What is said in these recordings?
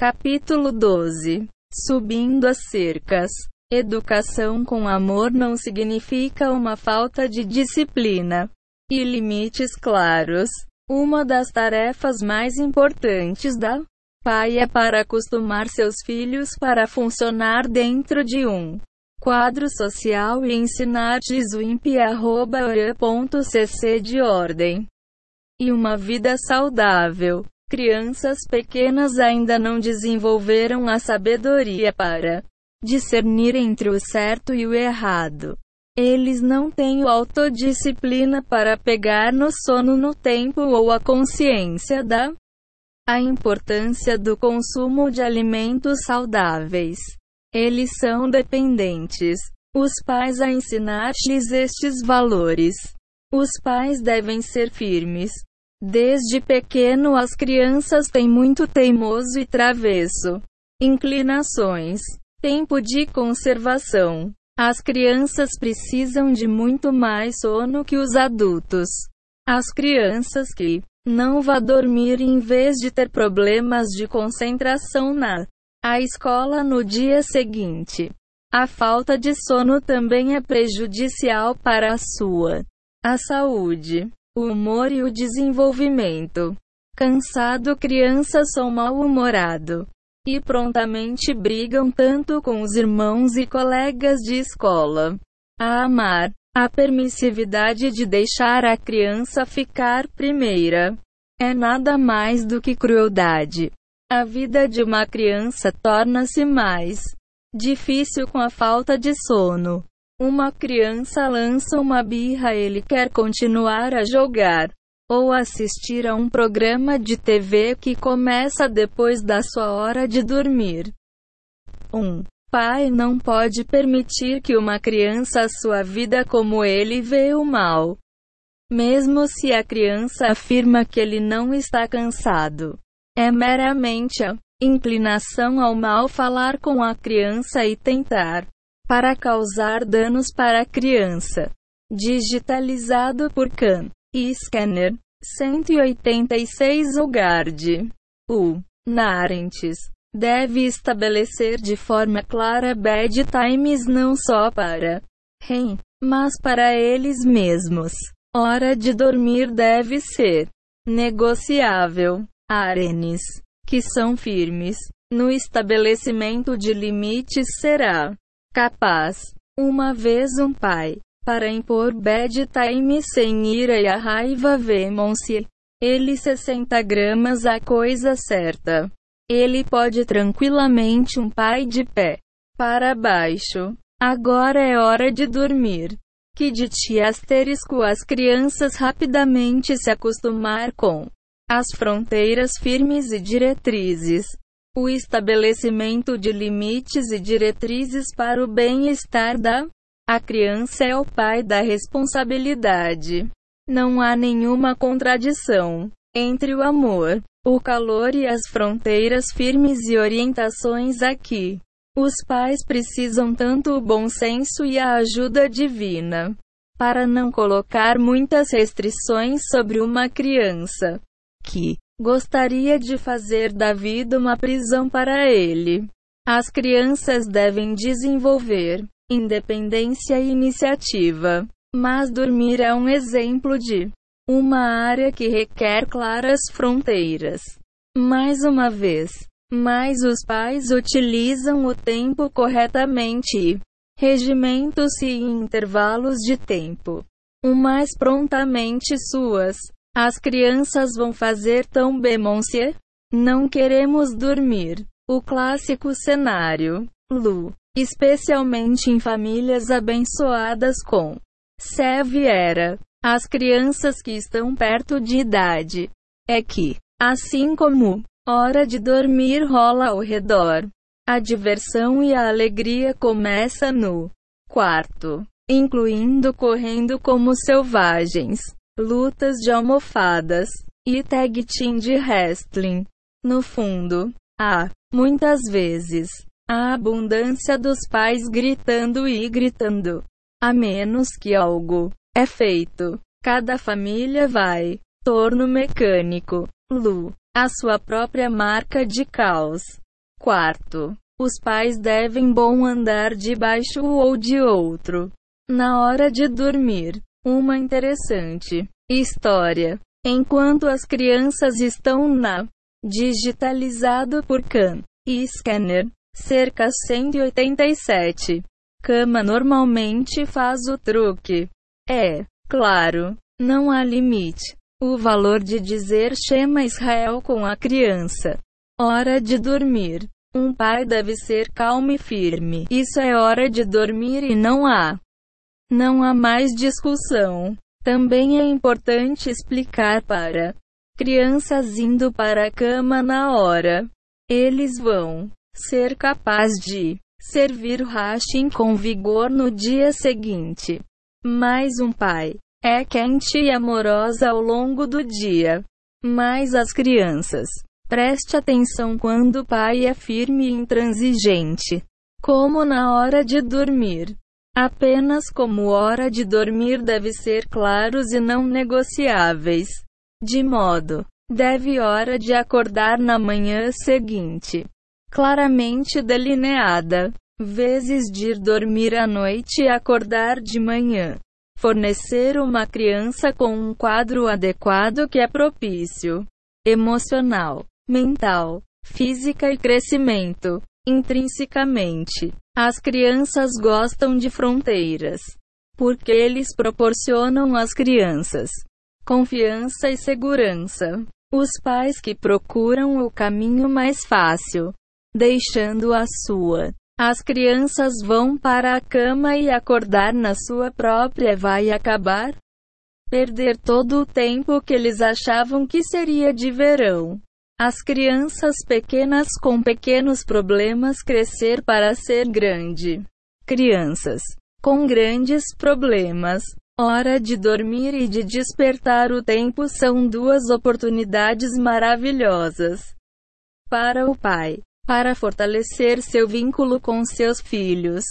Capítulo 12 Subindo as cercas. Educação com amor não significa uma falta de disciplina e limites claros. Uma das tarefas mais importantes da pai é para acostumar seus filhos para funcionar dentro de um quadro social e ensinar-lhes de ordem e uma vida saudável. Crianças pequenas ainda não desenvolveram a sabedoria para discernir entre o certo e o errado. Eles não têm autodisciplina para pegar no sono no tempo ou a consciência da a importância do consumo de alimentos saudáveis. Eles são dependentes. Os pais a ensinar-lhes estes valores. Os pais devem ser firmes, Desde pequeno as crianças têm muito teimoso e travesso. Inclinações. Tempo de conservação. As crianças precisam de muito mais sono que os adultos. As crianças que não vá dormir em vez de ter problemas de concentração na a escola no dia seguinte. A falta de sono também é prejudicial para a sua a saúde o humor e o desenvolvimento. Cansado, crianças são mal-humorado e prontamente brigam tanto com os irmãos e colegas de escola. A amar, a permissividade de deixar a criança ficar primeira é nada mais do que crueldade. A vida de uma criança torna-se mais difícil com a falta de sono. Uma criança lança uma birra, ele quer continuar a jogar ou assistir a um programa de TV que começa depois da sua hora de dormir. Um pai não pode permitir que uma criança sua vida como ele vê o mal. Mesmo se a criança afirma que ele não está cansado. É meramente a inclinação ao mal falar com a criança e tentar para causar danos para a criança. Digitalizado por CAN e Scanner 186 Ugard. U. Narentes deve estabelecer de forma clara bedtimes não só para REM, mas para eles mesmos. Hora de dormir deve ser negociável. Arenes, que são firmes no estabelecimento de limites será capaz. Uma vez um pai, para impor bedtime sem ira e a raiva vemam-se. Ele 60 gramas a coisa certa. Ele pode tranquilamente um pai de pé. Para baixo. Agora é hora de dormir. Que de ti asterisco as crianças rapidamente se acostumar com as fronteiras firmes e diretrizes o estabelecimento de limites e diretrizes para o bem-estar da a criança é o pai da responsabilidade. Não há nenhuma contradição entre o amor, o calor e as fronteiras firmes e orientações aqui. Os pais precisam tanto o bom senso e a ajuda divina para não colocar muitas restrições sobre uma criança que Gostaria de fazer da vida uma prisão para ele. As crianças devem desenvolver independência e iniciativa. Mas dormir é um exemplo de uma área que requer claras fronteiras. Mais uma vez, mas os pais utilizam o tempo corretamente e regimentos-se em intervalos de tempo. O mais prontamente suas as crianças vão fazer tão bem, monsieur? Não queremos dormir. O clássico cenário. Lu. Especialmente em famílias abençoadas com Seviera. As crianças que estão perto de idade. É que, assim como hora de dormir rola ao redor, a diversão e a alegria começa no quarto, incluindo correndo como selvagens lutas de almofadas e tag team de wrestling. No fundo, há, muitas vezes, a abundância dos pais gritando e gritando. A menos que algo é feito. Cada família vai. Torno mecânico. Lu. A sua própria marca de caos. Quarto, os pais devem bom andar debaixo ou de outro. Na hora de dormir, uma interessante história. Enquanto as crianças estão na digitalizado por CAN e scanner, cerca 187. Cama normalmente faz o truque. É, claro, não há limite. O valor de dizer Shema Israel com a criança. Hora de dormir. Um pai deve ser calmo e firme. Isso é hora de dormir e não há. Não há mais discussão. Também é importante explicar para crianças indo para a cama na hora. Eles vão ser capazes de servir Hashem com vigor no dia seguinte. Mais um pai é quente e amorosa ao longo do dia. Mas as crianças, preste atenção quando o pai é firme e intransigente, como na hora de dormir. Apenas como hora de dormir deve ser claros e não negociáveis. De modo, deve hora de acordar na manhã seguinte, claramente delineada, vezes de ir dormir à noite e acordar de manhã fornecer uma criança com um quadro adequado que é propício, emocional, mental, física e crescimento. Intrinsecamente, as crianças gostam de fronteiras, porque eles proporcionam às crianças confiança e segurança. Os pais que procuram o caminho mais fácil, deixando a sua as crianças vão para a cama e acordar na sua própria vai acabar? Perder todo o tempo que eles achavam que seria de verão. As crianças pequenas com pequenos problemas crescer para ser grande. Crianças com grandes problemas. Hora de dormir e de despertar o tempo são duas oportunidades maravilhosas para o pai para fortalecer seu vínculo com seus filhos.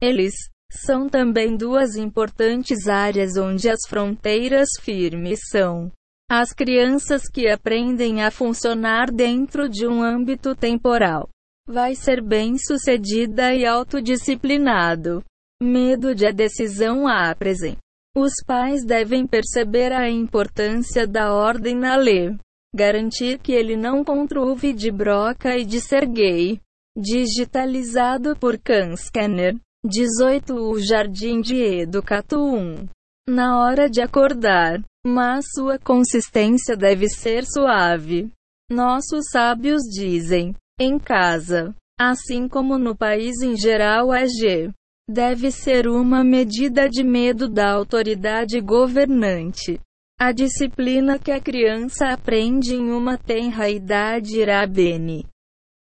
Eles são também duas importantes áreas onde as fronteiras firmes são as crianças que aprendem a funcionar dentro de um âmbito temporal. Vai ser bem-sucedida e autodisciplinado. Medo de a decisão a presente. Os pais devem perceber a importância da ordem na lei garantir que ele não contruve de broca e de ser gay. Digitalizado por Can Scanner. 18 O Jardim de Educato 1. Na hora de acordar, mas sua consistência deve ser suave. Nossos sábios dizem: em casa, assim como no país em geral, é G. Deve ser uma medida de medo da autoridade governante. A disciplina que a criança aprende em uma tenra idade irá bene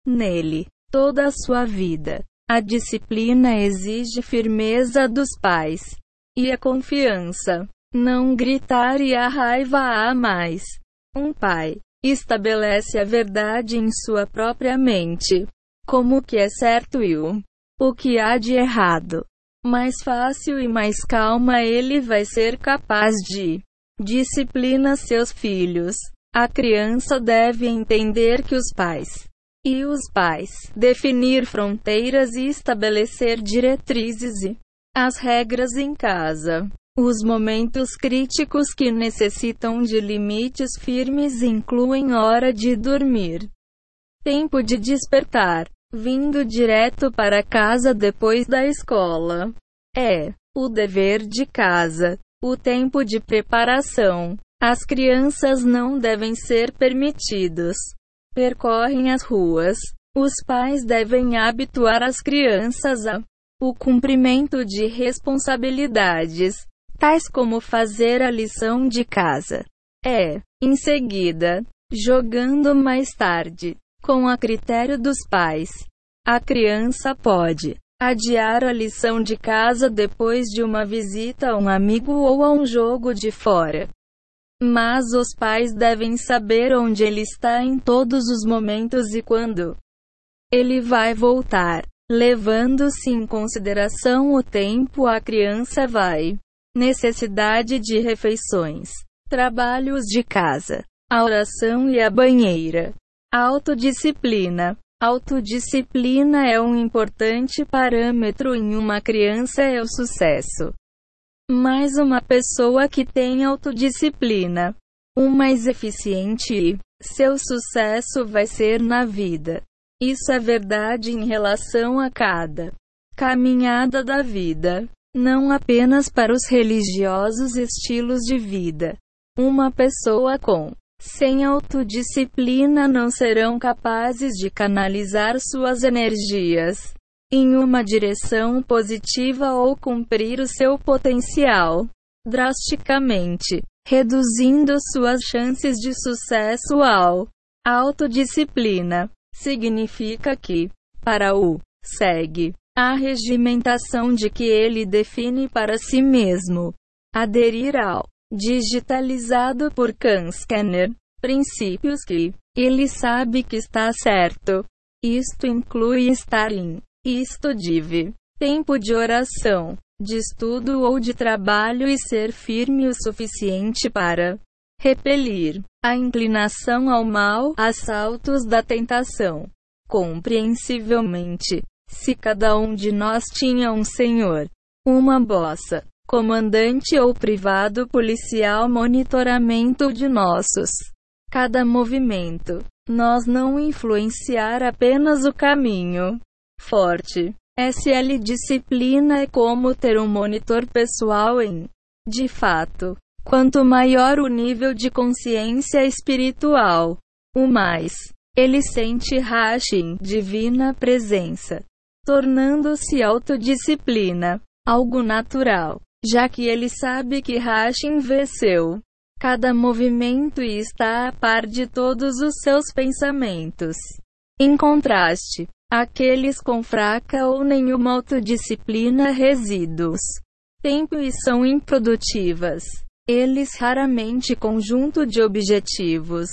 nele toda a sua vida. A disciplina exige firmeza dos pais e a confiança. Não gritar e a raiva há mais. Um pai estabelece a verdade em sua própria mente, como o que é certo e o, o que há de errado. Mais fácil e mais calma ele vai ser capaz de Disciplina seus filhos. A criança deve entender que os pais e os pais definir fronteiras e estabelecer diretrizes e as regras em casa. Os momentos críticos que necessitam de limites firmes incluem hora de dormir, tempo de despertar, vindo direto para casa depois da escola. É o dever de casa. O tempo de preparação. As crianças não devem ser permitidos. Percorrem as ruas. Os pais devem habituar as crianças a o cumprimento de responsabilidades, tais como fazer a lição de casa. É, em seguida, jogando mais tarde, com a critério dos pais. A criança pode Adiar a lição de casa depois de uma visita a um amigo ou a um jogo de fora. Mas os pais devem saber onde ele está em todos os momentos e quando ele vai voltar, levando-se em consideração o tempo a criança vai. Necessidade de refeições, trabalhos de casa, a oração e a banheira, autodisciplina, Autodisciplina é um importante parâmetro em uma criança é o sucesso. Mas uma pessoa que tem autodisciplina, o mais eficiente e seu sucesso vai ser na vida. Isso é verdade em relação a cada caminhada da vida, não apenas para os religiosos estilos de vida. Uma pessoa com sem autodisciplina não serão capazes de canalizar suas energias em uma direção positiva ou cumprir o seu potencial drasticamente, reduzindo suas chances de sucesso ao autodisciplina. Significa que, para o segue, a regimentação de que ele define para si mesmo, aderir ao digitalizado por Khan Scanner, princípios que ele sabe que está certo. Isto inclui estar em isto div, tempo de oração, de estudo ou de trabalho e ser firme o suficiente para repelir a inclinação ao mal, assaltos da tentação. Compreensivelmente, se cada um de nós tinha um senhor, uma bossa, comandante ou privado policial monitoramento de nossos cada movimento, nós não influenciar apenas o caminho. Forte. SL disciplina é como ter um monitor pessoal em. De fato, quanto maior o nível de consciência espiritual, o mais ele sente Hashin, divina presença, tornando-se autodisciplina, algo natural já que ele sabe que Hashin venceu cada movimento e está a par de todos os seus pensamentos. Em contraste, aqueles com fraca ou nenhuma autodisciplina resíduos tempo e são improdutivas. Eles raramente conjunto de objetivos.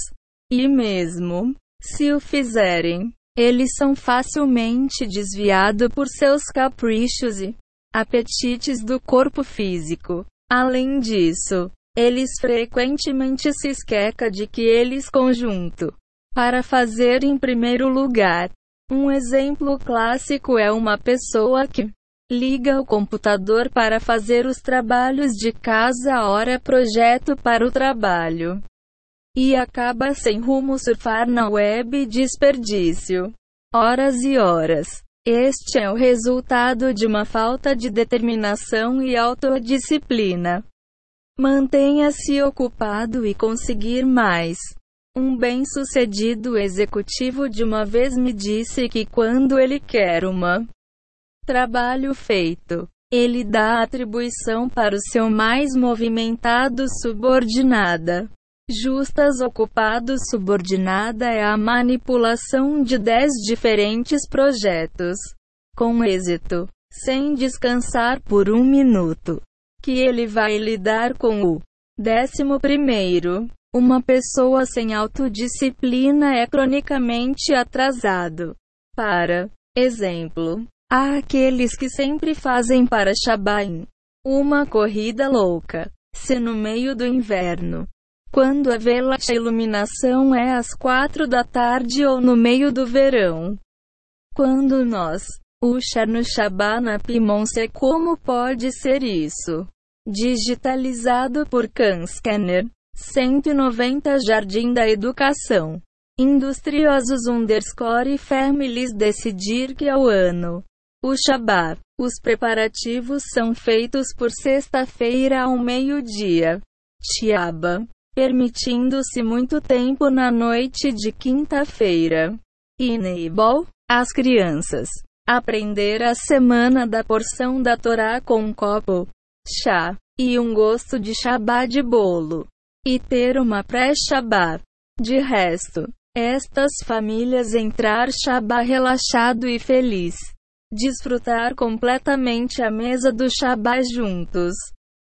E mesmo se o fizerem, eles são facilmente desviados por seus caprichos e apetites do corpo físico. Além disso, eles frequentemente se esquecem de que eles conjunto para fazer em primeiro lugar. Um exemplo clássico é uma pessoa que liga o computador para fazer os trabalhos de casa, ora projeto para o trabalho e acaba sem rumo surfar na web desperdício horas e horas. Este é o resultado de uma falta de determinação e autodisciplina. Mantenha-se ocupado e conseguir mais. Um bem-sucedido executivo de uma vez me disse que quando ele quer uma trabalho feito, ele dá atribuição para o seu mais movimentado subordinada. Justas ocupados subordinada é a manipulação de 10 diferentes projetos. Com êxito. Sem descansar por um minuto. Que ele vai lidar com o décimo primeiro. Uma pessoa sem autodisciplina é cronicamente atrasado. Para exemplo, há aqueles que sempre fazem para Shabain uma corrida louca. Se no meio do inverno quando a vela a iluminação é às quatro da tarde ou no meio do verão. Quando nós, o no Shabana Pimonse como pode ser isso? Digitalizado por Khan Scanner. 190 Jardim da Educação. Industriosos underscore families decidir que ao ano. O Shabbat. Os preparativos são feitos por sexta-feira ao meio-dia. Tiaba permitindo-se muito tempo na noite de quinta-feira. Enable as crianças aprender a semana da porção da Torá com um copo, chá e um gosto de shabá de bolo e ter uma pré-shabá. De resto, estas famílias entrar shabá relaxado e feliz, desfrutar completamente a mesa do shabá juntos.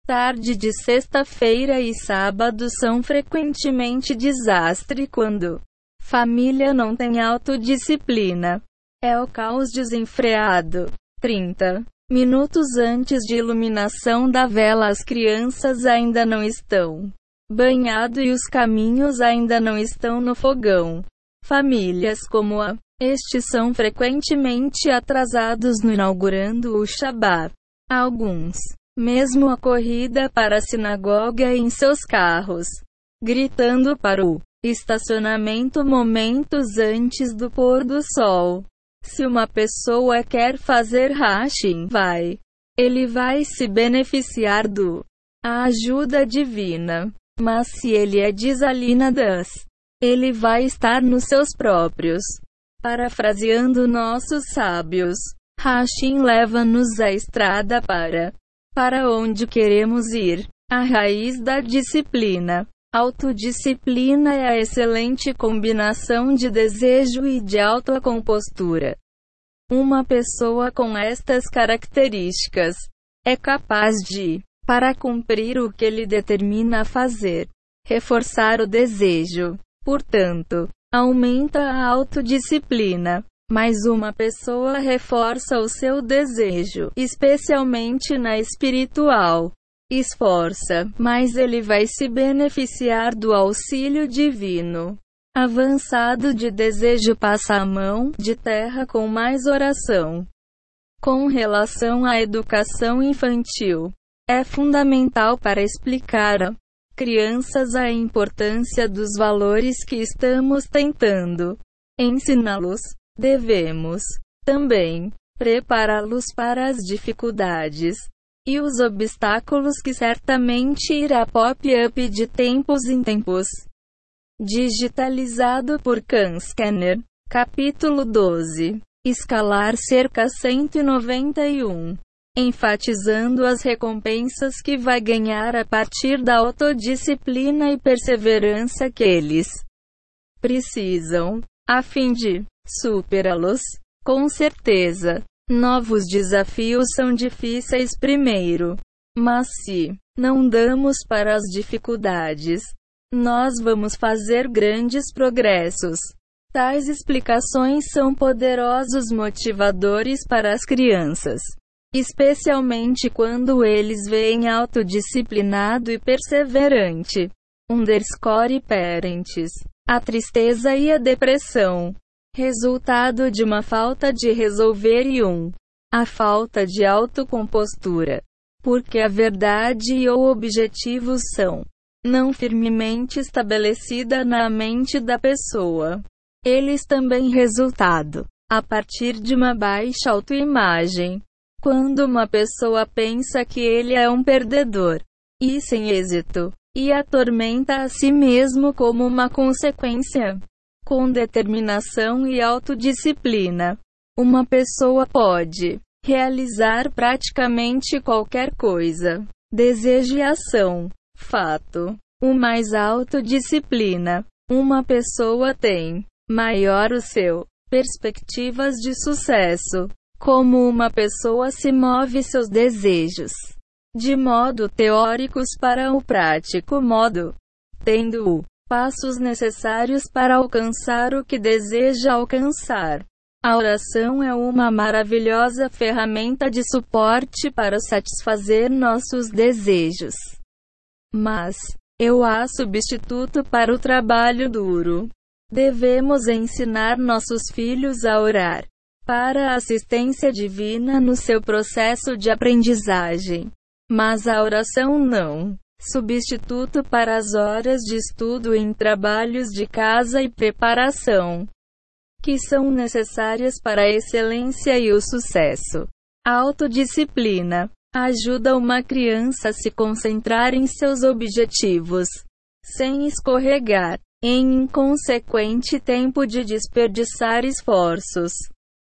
Tarde de sexta-feira e sábado são frequentemente desastre quando família não tem autodisciplina. É o caos desenfreado. 30 minutos antes de iluminação da vela, as crianças ainda não estão banhado e os caminhos ainda não estão no fogão. Famílias como a Estes são frequentemente atrasados no inaugurando o Shabat. Alguns, mesmo a corrida para a sinagoga em seus carros, gritando para o estacionamento momentos antes do pôr do sol. Se uma pessoa quer fazer hashing, vai. Ele vai se beneficiar do a ajuda divina. Mas se ele é desalinadas, ele vai estar nos seus próprios. Parafraseando nossos sábios, Hashim leva-nos à estrada para para onde queremos ir. A raiz da disciplina. Autodisciplina é a excelente combinação de desejo e de autocompostura. Uma pessoa com estas características é capaz de, para cumprir o que ele determina a fazer, reforçar o desejo. Portanto, aumenta a autodisciplina. Mas uma pessoa reforça o seu desejo, especialmente na espiritual esforça, mas ele vai se beneficiar do auxílio divino. Avançado de desejo passa a mão de terra com mais oração. Com relação à educação infantil, é fundamental para explicar a crianças a importância dos valores que estamos tentando ensiná-los. Devemos também prepará-los para as dificuldades e os obstáculos que certamente irá pop-up de tempos em tempos. Digitalizado por Khan Scanner. Capítulo 12. Escalar cerca 191. Enfatizando as recompensas que vai ganhar a partir da autodisciplina e perseverança que eles precisam, a fim de superá-los. Com certeza, Novos desafios são difíceis primeiro. Mas se não damos para as dificuldades, nós vamos fazer grandes progressos. Tais explicações são poderosos motivadores para as crianças, especialmente quando eles veem autodisciplinado e perseverante. Underscore parents. A tristeza e a depressão resultado de uma falta de resolver e um a falta de autocompostura. Porque a verdade e o objetivo são não firmemente estabelecida na mente da pessoa. Eles também resultado a partir de uma baixa autoimagem. Quando uma pessoa pensa que ele é um perdedor e sem êxito, e atormenta a si mesmo como uma consequência, com determinação e autodisciplina, uma pessoa pode realizar praticamente qualquer coisa. Desejo e ação. Fato. O mais autodisciplina uma pessoa tem, maior o seu perspectivas de sucesso. Como uma pessoa se move seus desejos de modo teóricos para o prático modo, tendo-o passos necessários para alcançar o que deseja alcançar. A oração é uma maravilhosa ferramenta de suporte para satisfazer nossos desejos. Mas, eu há substituto para o trabalho duro. Devemos ensinar nossos filhos a orar para a assistência divina no seu processo de aprendizagem. Mas a oração não substituto para as horas de estudo em trabalhos de casa e preparação, que são necessárias para a excelência e o sucesso. A autodisciplina ajuda uma criança a se concentrar em seus objetivos, sem escorregar em inconsequente tempo de desperdiçar esforços.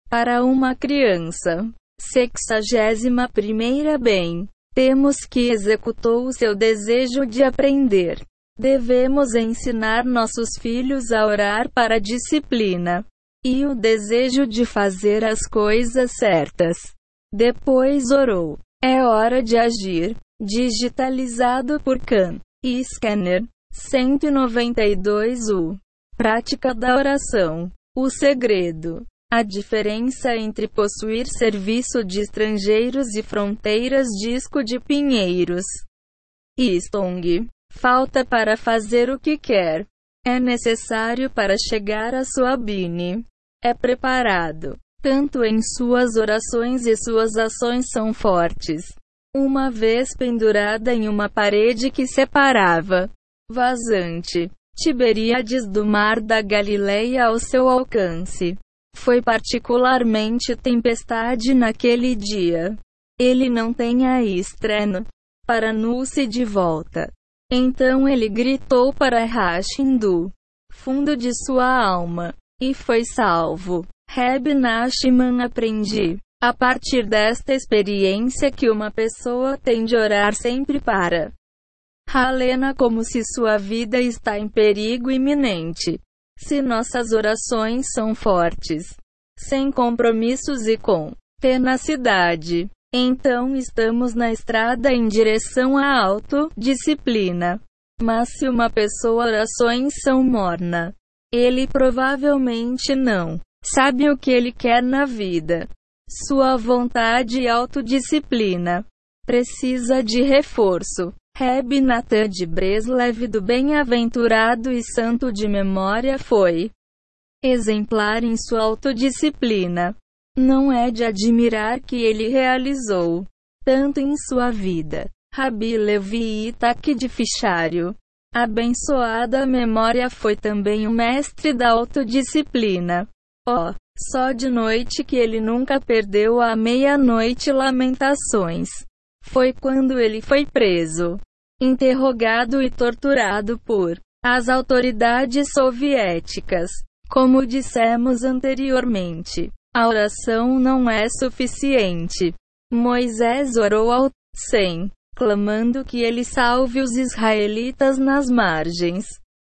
Para uma criança, sexagésima primeira bem, temos que executou o seu desejo de aprender. Devemos ensinar nossos filhos a orar para a disciplina e o desejo de fazer as coisas certas. Depois orou. É hora de agir. Digitalizado por Khan e Scanner 192 U. Prática da oração. O segredo. A diferença entre possuir serviço de estrangeiros e fronteiras disco de Pinheiros. Istong. Falta para fazer o que quer. É necessário para chegar a sua bine. é preparado. Tanto em suas orações e suas ações são fortes. Uma vez pendurada em uma parede que separava vazante Tiberíades do mar da Galileia ao seu alcance. Foi particularmente tempestade naquele dia. Ele não tem a estreno para Nulce de volta. Então ele gritou para Rashindu, fundo de sua alma, e foi salvo. Reb Nashman aprendi, a partir desta experiência que uma pessoa tem de orar sempre para Halena como se sua vida está em perigo iminente. Se nossas orações são fortes, sem compromissos e com tenacidade, então estamos na estrada em direção à autodisciplina. Mas se uma pessoa orações são morna, ele provavelmente não sabe o que ele quer na vida. Sua vontade e autodisciplina precisa de reforço. Reb Natan de Breslev do Bem-aventurado e Santo de Memória foi exemplar em sua autodisciplina. Não é de admirar que ele realizou tanto em sua vida. Rabi Levi Itaque de Fichário. Abençoada memória foi também o mestre da autodisciplina. Oh, só de noite que ele nunca perdeu a meia-noite lamentações. Foi quando ele foi preso, interrogado e torturado por as autoridades soviéticas. Como dissemos anteriormente, a oração não é suficiente. Moisés orou ao 100, clamando que ele salve os israelitas nas margens.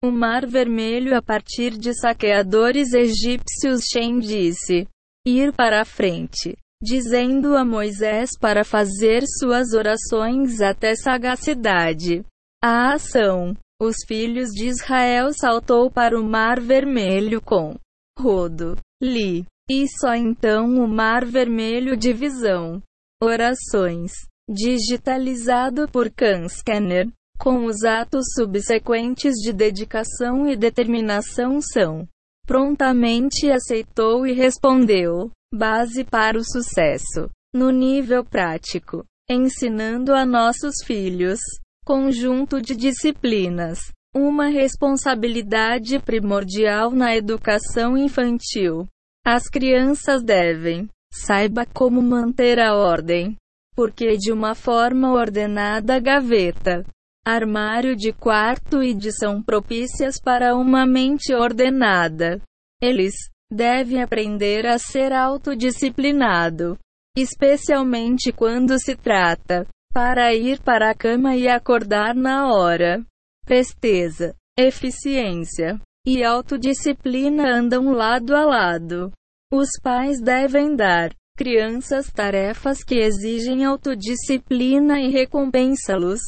O Mar Vermelho a partir de saqueadores egípcios Shem disse: ir para a frente dizendo a Moisés para fazer suas orações até sagacidade. A ação. Os filhos de Israel saltou para o Mar Vermelho com rodo, li, e só então o Mar Vermelho divisão. Orações. Digitalizado por Scanner, com os atos subsequentes de dedicação e determinação são. Prontamente aceitou e respondeu. Base para o sucesso. No nível prático, ensinando a nossos filhos conjunto de disciplinas, uma responsabilidade primordial na educação infantil. As crianças devem saiba como manter a ordem, porque de uma forma ordenada gaveta, armário de quarto e de são propícias para uma mente ordenada. Eles deve aprender a ser autodisciplinado, especialmente quando se trata para ir para a cama e acordar na hora. Presteza, eficiência e autodisciplina andam lado a lado. Os pais devem dar crianças tarefas que exigem autodisciplina e recompensá-los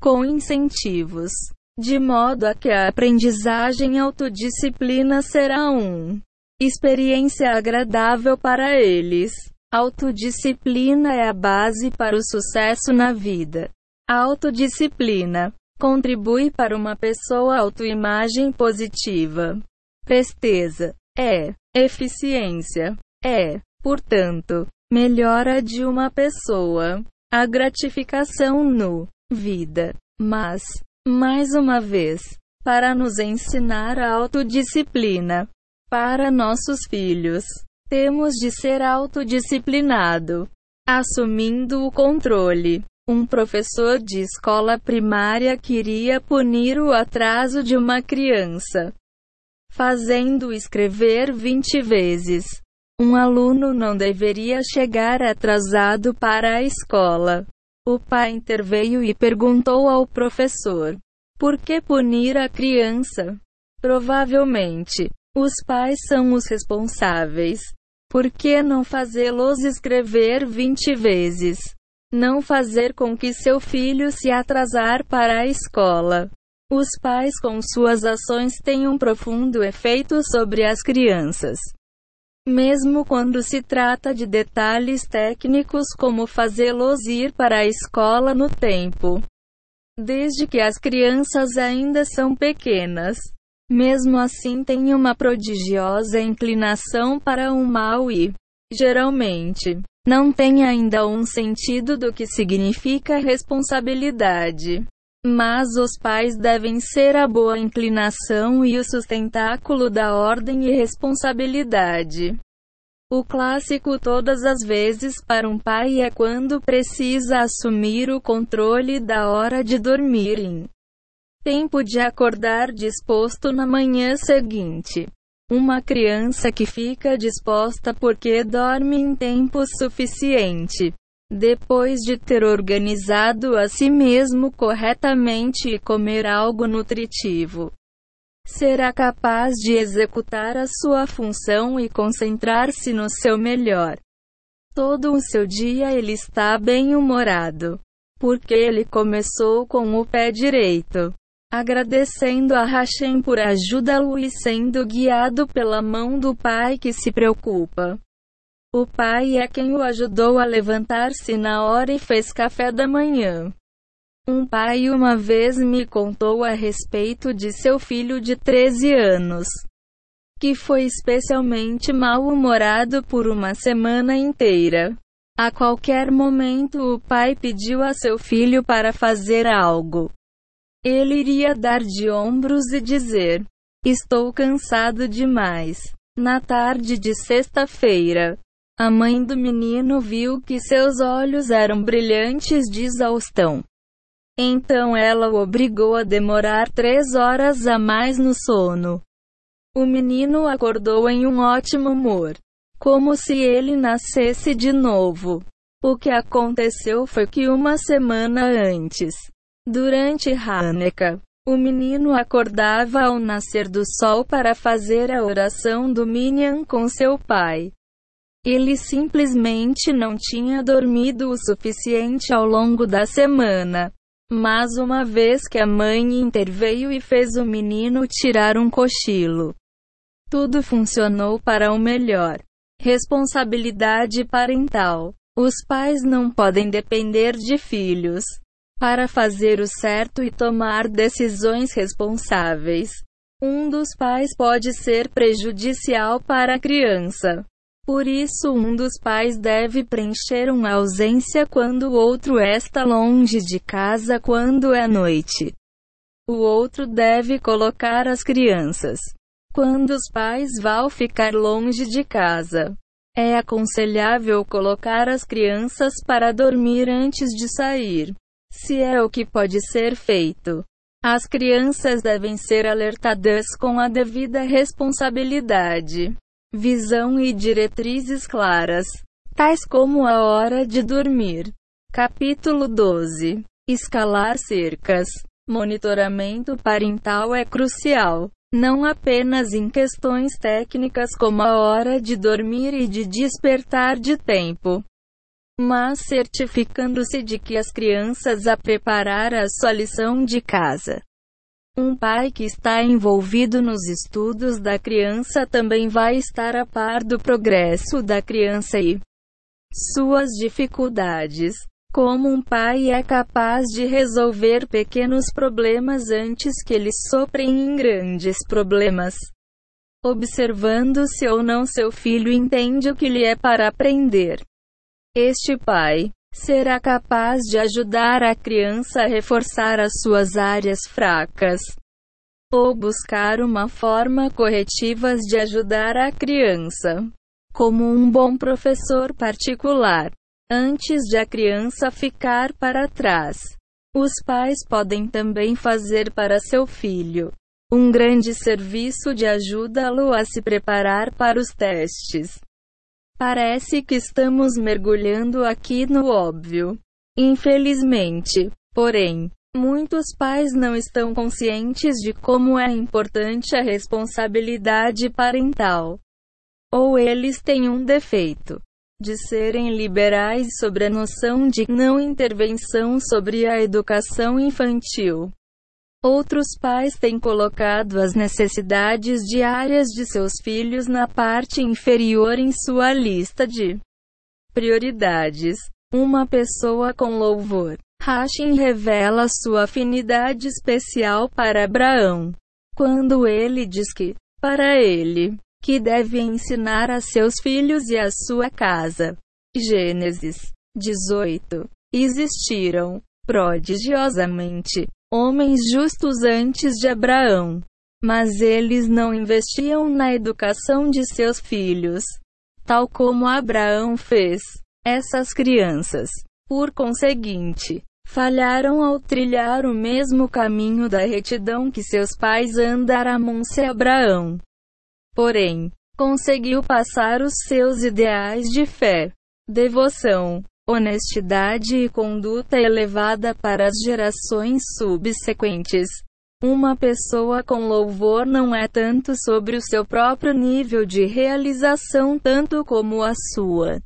com incentivos, de modo a que a aprendizagem autodisciplina será um experiência agradável para eles. Autodisciplina é a base para o sucesso na vida. Autodisciplina contribui para uma pessoa autoimagem positiva. Presteza é eficiência é, portanto, melhora de uma pessoa. A gratificação no vida. Mas, mais uma vez, para nos ensinar a autodisciplina, para nossos filhos, temos de ser autodisciplinado, assumindo o controle. Um professor de escola primária queria punir o atraso de uma criança, fazendo escrever 20 vezes. Um aluno não deveria chegar atrasado para a escola. O pai interveio e perguntou ao professor: por que punir a criança? Provavelmente, os pais são os responsáveis. Por que não fazê-los escrever 20 vezes? Não fazer com que seu filho se atrasar para a escola. Os pais com suas ações têm um profundo efeito sobre as crianças. Mesmo quando se trata de detalhes técnicos como fazê-los ir para a escola no tempo. Desde que as crianças ainda são pequenas. Mesmo assim tem uma prodigiosa inclinação para o mal e, geralmente, não tem ainda um sentido do que significa responsabilidade. Mas os pais devem ser a boa inclinação e o sustentáculo da ordem e responsabilidade. O clássico todas as vezes para um pai é quando precisa assumir o controle da hora de dormir tempo de acordar disposto na manhã seguinte. Uma criança que fica disposta porque dorme em tempo suficiente. Depois de ter organizado a si mesmo corretamente e comer algo nutritivo, será capaz de executar a sua função e concentrar-se no seu melhor. Todo o seu dia ele está bem-humorado, porque ele começou com o pé direito agradecendo a Hashem por ajudá-lo e sendo guiado pela mão do Pai que se preocupa. O Pai é quem o ajudou a levantar-se na hora e fez café da manhã. Um pai uma vez me contou a respeito de seu filho de 13 anos, que foi especialmente mal-humorado por uma semana inteira. A qualquer momento o pai pediu a seu filho para fazer algo. Ele iria dar de ombros e dizer: Estou cansado demais. Na tarde de sexta-feira, a mãe do menino viu que seus olhos eram brilhantes de exaustão. Então ela o obrigou a demorar três horas a mais no sono. O menino acordou em um ótimo humor, como se ele nascesse de novo. O que aconteceu foi que uma semana antes, Durante Hanukkah, o menino acordava ao nascer do sol para fazer a oração do Minyan com seu pai. Ele simplesmente não tinha dormido o suficiente ao longo da semana. Mas uma vez que a mãe interveio e fez o menino tirar um cochilo, tudo funcionou para o melhor. Responsabilidade parental. Os pais não podem depender de filhos para fazer o certo e tomar decisões responsáveis. Um dos pais pode ser prejudicial para a criança. Por isso, um dos pais deve preencher uma ausência quando o outro está longe de casa quando é noite. O outro deve colocar as crianças. Quando os pais vão ficar longe de casa, é aconselhável colocar as crianças para dormir antes de sair se é o que pode ser feito. As crianças devem ser alertadas com a devida responsabilidade, visão e diretrizes claras, tais como a hora de dormir. Capítulo 12 Escalar cercas. Monitoramento parental é crucial, não apenas em questões técnicas como a hora de dormir e de despertar de tempo, mas certificando-se de que as crianças a preparar a sua lição de casa. Um pai que está envolvido nos estudos da criança também vai estar a par do progresso da criança e suas dificuldades. Como um pai é capaz de resolver pequenos problemas antes que eles soprem em grandes problemas. Observando se ou não seu filho entende o que lhe é para aprender. Este pai será capaz de ajudar a criança a reforçar as suas áreas fracas ou buscar uma forma corretiva de ajudar a criança, como um bom professor particular. Antes de a criança ficar para trás, os pais podem também fazer para seu filho um grande serviço de ajudá-lo a se preparar para os testes. Parece que estamos mergulhando aqui no óbvio. Infelizmente, porém, muitos pais não estão conscientes de como é importante a responsabilidade parental. Ou eles têm um defeito de serem liberais sobre a noção de não intervenção sobre a educação infantil. Outros pais têm colocado as necessidades diárias de seus filhos na parte inferior em sua lista de prioridades. Uma pessoa com louvor. Hashim revela sua afinidade especial para Abraão. quando ele diz que, para ele, que deve ensinar a seus filhos e a sua casa. Gênesis 18. Existiram, prodigiosamente, homens justos antes de Abraão. Mas eles não investiam na educação de seus filhos, tal como Abraão fez. Essas crianças, por conseguinte, falharam ao trilhar o mesmo caminho da retidão que seus pais andaram se Abraão. Porém, conseguiu passar os seus ideais de fé, devoção, honestidade e conduta elevada para as gerações subsequentes. Uma pessoa com louvor não é tanto sobre o seu próprio nível de realização tanto como a sua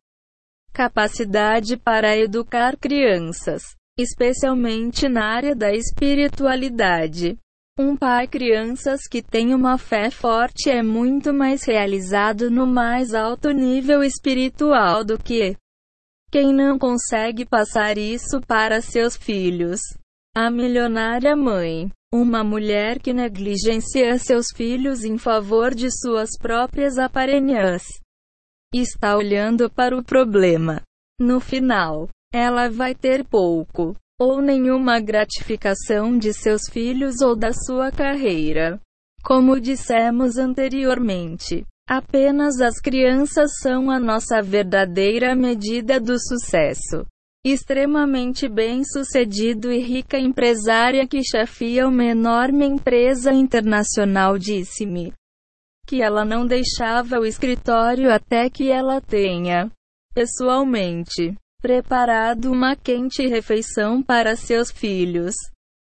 capacidade para educar crianças especialmente na área da espiritualidade. Um pai crianças que tem uma fé forte é muito mais realizado no mais alto nível espiritual do que quem não consegue passar isso para seus filhos. A milionária mãe, uma mulher que negligencia seus filhos em favor de suas próprias aparências, está olhando para o problema. No final, ela vai ter pouco ou nenhuma gratificação de seus filhos ou da sua carreira. Como dissemos anteriormente, apenas as crianças são a nossa verdadeira medida do sucesso. Extremamente bem-sucedido e rica empresária que chefia uma enorme empresa internacional disse-me que ela não deixava o escritório até que ela tenha, pessoalmente, preparado uma quente refeição para seus filhos.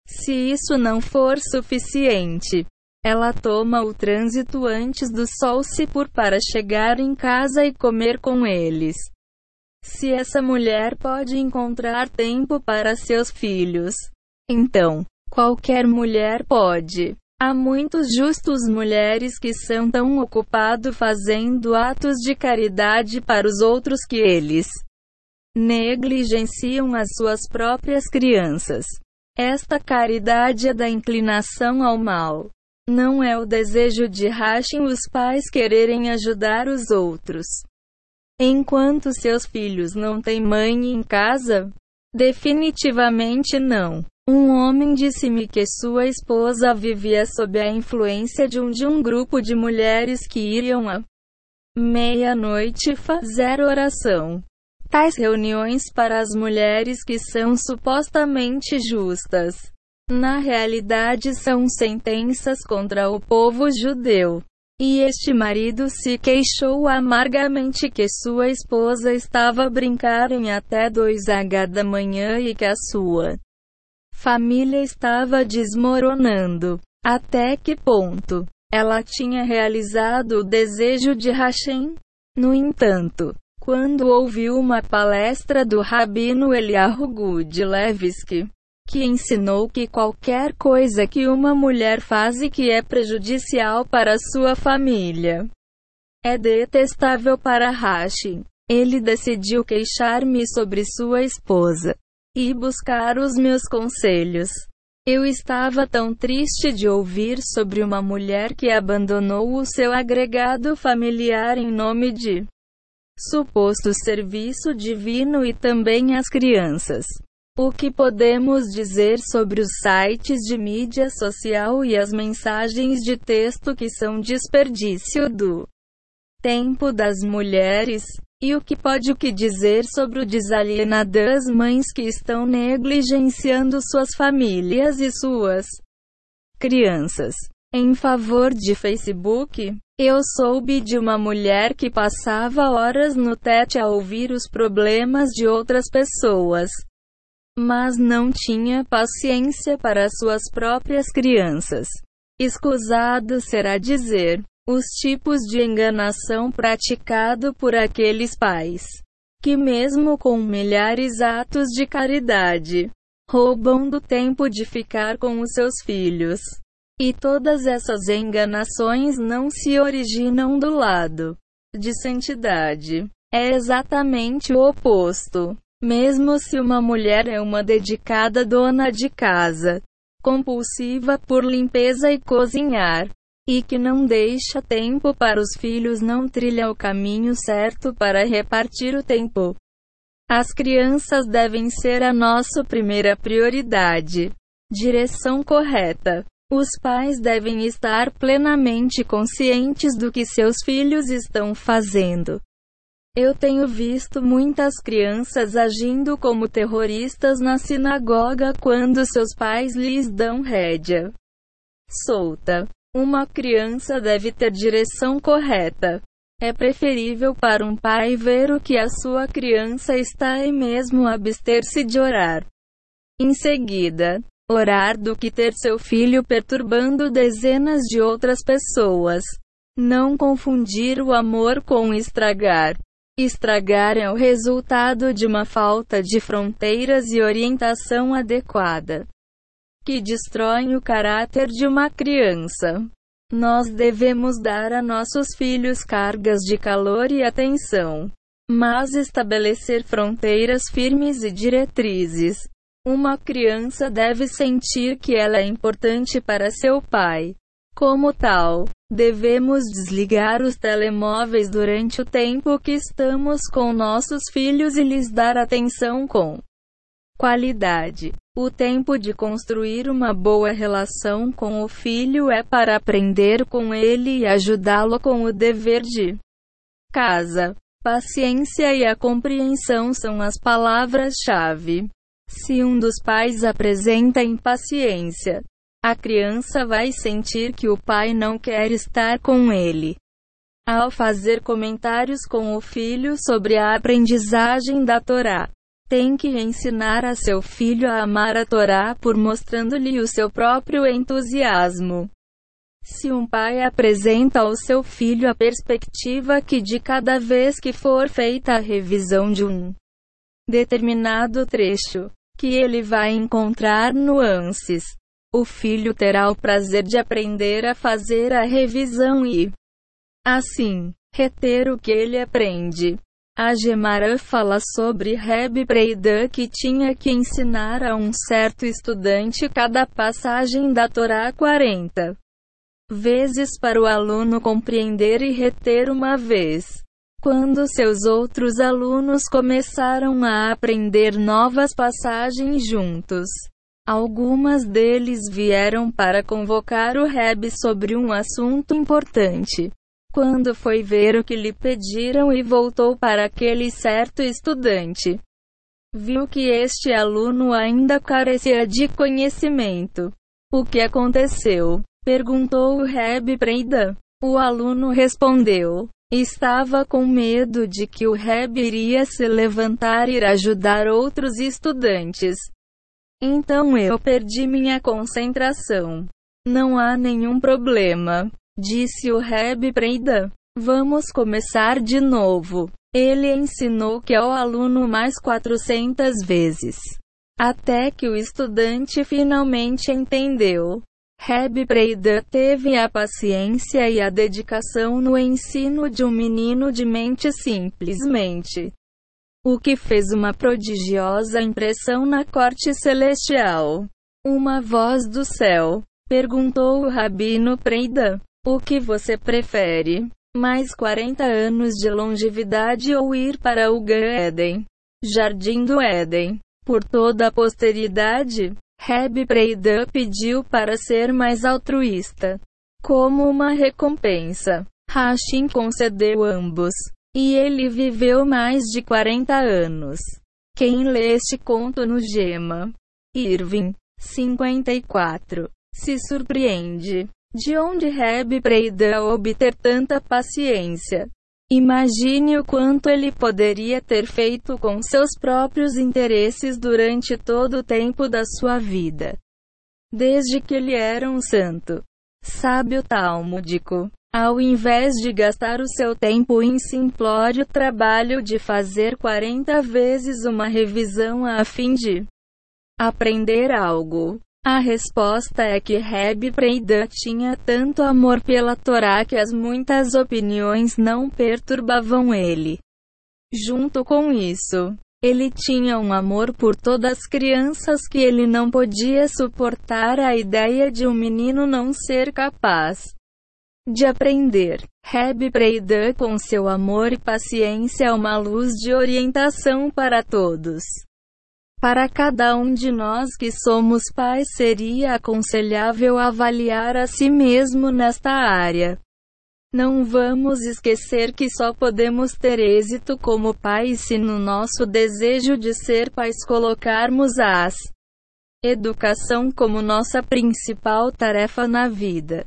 Se isso não for suficiente, ela toma o trânsito antes do sol se pôr para chegar em casa e comer com eles. Se essa mulher pode encontrar tempo para seus filhos, então, qualquer mulher pode. Há muitos justos mulheres que são tão ocupados fazendo atos de caridade para os outros que eles negligenciam as suas próprias crianças. Esta caridade é da inclinação ao mal. Não é o desejo de rachem os pais quererem ajudar os outros. Enquanto seus filhos não têm mãe em casa? Definitivamente não. Um homem disse-me que sua esposa vivia sob a influência de um de um grupo de mulheres que iriam à meia-noite fazer oração. Tais reuniões para as mulheres que são supostamente justas, na realidade são sentenças contra o povo judeu. E este marido se queixou amargamente que sua esposa estava a brincar em até 2h da manhã e que a sua família estava desmoronando. Até que ponto ela tinha realizado o desejo de Hashem? No entanto, quando ouviu uma palestra do rabino Eliyahu Gudlevsky, que ensinou que qualquer coisa que uma mulher faz e que é prejudicial para sua família é detestável para Rashi. Ele decidiu queixar-me sobre sua esposa e buscar os meus conselhos. Eu estava tão triste de ouvir sobre uma mulher que abandonou o seu agregado familiar em nome de suposto serviço divino e também as crianças. O que podemos dizer sobre os sites de mídia social e as mensagens de texto que são desperdício do tempo das mulheres? E o que pode o que dizer sobre o desalienar das mães que estão negligenciando suas famílias e suas crianças? Em favor de Facebook, eu soube de uma mulher que passava horas no TET a ouvir os problemas de outras pessoas, mas não tinha paciência para suas próprias crianças. Escusado será dizer os tipos de enganação praticado por aqueles pais que mesmo com milhares atos de caridade roubam do tempo de ficar com os seus filhos. E todas essas enganações não se originam do lado de santidade. É exatamente o oposto. Mesmo se uma mulher é uma dedicada dona de casa, compulsiva por limpeza e cozinhar, e que não deixa tempo para os filhos não trilha o caminho certo para repartir o tempo. As crianças devem ser a nossa primeira prioridade. Direção correta. Os pais devem estar plenamente conscientes do que seus filhos estão fazendo. Eu tenho visto muitas crianças agindo como terroristas na sinagoga quando seus pais lhes dão rédea solta. Uma criança deve ter direção correta. É preferível para um pai ver o que a sua criança está e mesmo abster-se de orar. Em seguida, orar do que ter seu filho perturbando dezenas de outras pessoas. Não confundir o amor com estragar. Estragar é o resultado de uma falta de fronteiras e orientação adequada, que destroem o caráter de uma criança. Nós devemos dar a nossos filhos cargas de calor e atenção, mas estabelecer fronteiras firmes e diretrizes. Uma criança deve sentir que ela é importante para seu pai. Como tal, devemos desligar os telemóveis durante o tempo que estamos com nossos filhos e lhes dar atenção com qualidade. O tempo de construir uma boa relação com o filho é para aprender com ele e ajudá-lo com o dever de casa. Paciência e a compreensão são as palavras-chave. Se um dos pais apresenta impaciência, a criança vai sentir que o pai não quer estar com ele. Ao fazer comentários com o filho sobre a aprendizagem da Torá, tem que ensinar a seu filho a amar a Torá por mostrando-lhe o seu próprio entusiasmo. Se um pai apresenta ao seu filho a perspectiva que de cada vez que for feita a revisão de um determinado trecho, que ele vai encontrar nuances, o filho terá o prazer de aprender a fazer a revisão e, assim, reter o que ele aprende. A Gemara fala sobre Reb Preidan que tinha que ensinar a um certo estudante cada passagem da Torá 40 vezes para o aluno compreender e reter uma vez. Quando seus outros alunos começaram a aprender novas passagens juntos, Algumas deles vieram para convocar o Reb sobre um assunto importante. Quando foi ver o que lhe pediram e voltou para aquele certo estudante, viu que este aluno ainda carecia de conhecimento. O que aconteceu? Perguntou o Reb Preida. O aluno respondeu: Estava com medo de que o Reb iria se levantar e ir ajudar outros estudantes. Então eu perdi minha concentração. Não há nenhum problema, disse o Reb Preida. Vamos começar de novo. Ele ensinou que ao aluno mais 400 vezes. Até que o estudante finalmente entendeu. Reb Preida teve a paciência e a dedicação no ensino de um menino de mente simplesmente o que fez uma prodigiosa impressão na corte celestial. Uma voz do céu perguntou o rabino Preida: O que você prefere? Mais 40 anos de longevidade ou ir para o Gan Jardim do Éden? Por toda a posteridade, Reb Preida pediu para ser mais altruísta. Como uma recompensa, Hashim concedeu ambos. E ele viveu mais de 40 anos. Quem lê este conto no Gema? Irving, 54. Se surpreende. De onde Reb Preida obter tanta paciência? Imagine o quanto ele poderia ter feito com seus próprios interesses durante todo o tempo da sua vida. Desde que ele era um santo. Sábio talmúdico. Ao invés de gastar o seu tempo em simplório trabalho de fazer 40 vezes uma revisão a fim de aprender algo, a resposta é que Reb Preida tinha tanto amor pela Torá que as muitas opiniões não perturbavam ele. Junto com isso, Ele tinha um amor por todas as crianças que ele não podia suportar a ideia de um menino não ser capaz de aprender. Reb Preidan com seu amor e paciência é uma luz de orientação para todos. Para cada um de nós que somos pais seria aconselhável avaliar a si mesmo nesta área. Não vamos esquecer que só podemos ter êxito como pais se no nosso desejo de ser pais colocarmos as educação como nossa principal tarefa na vida.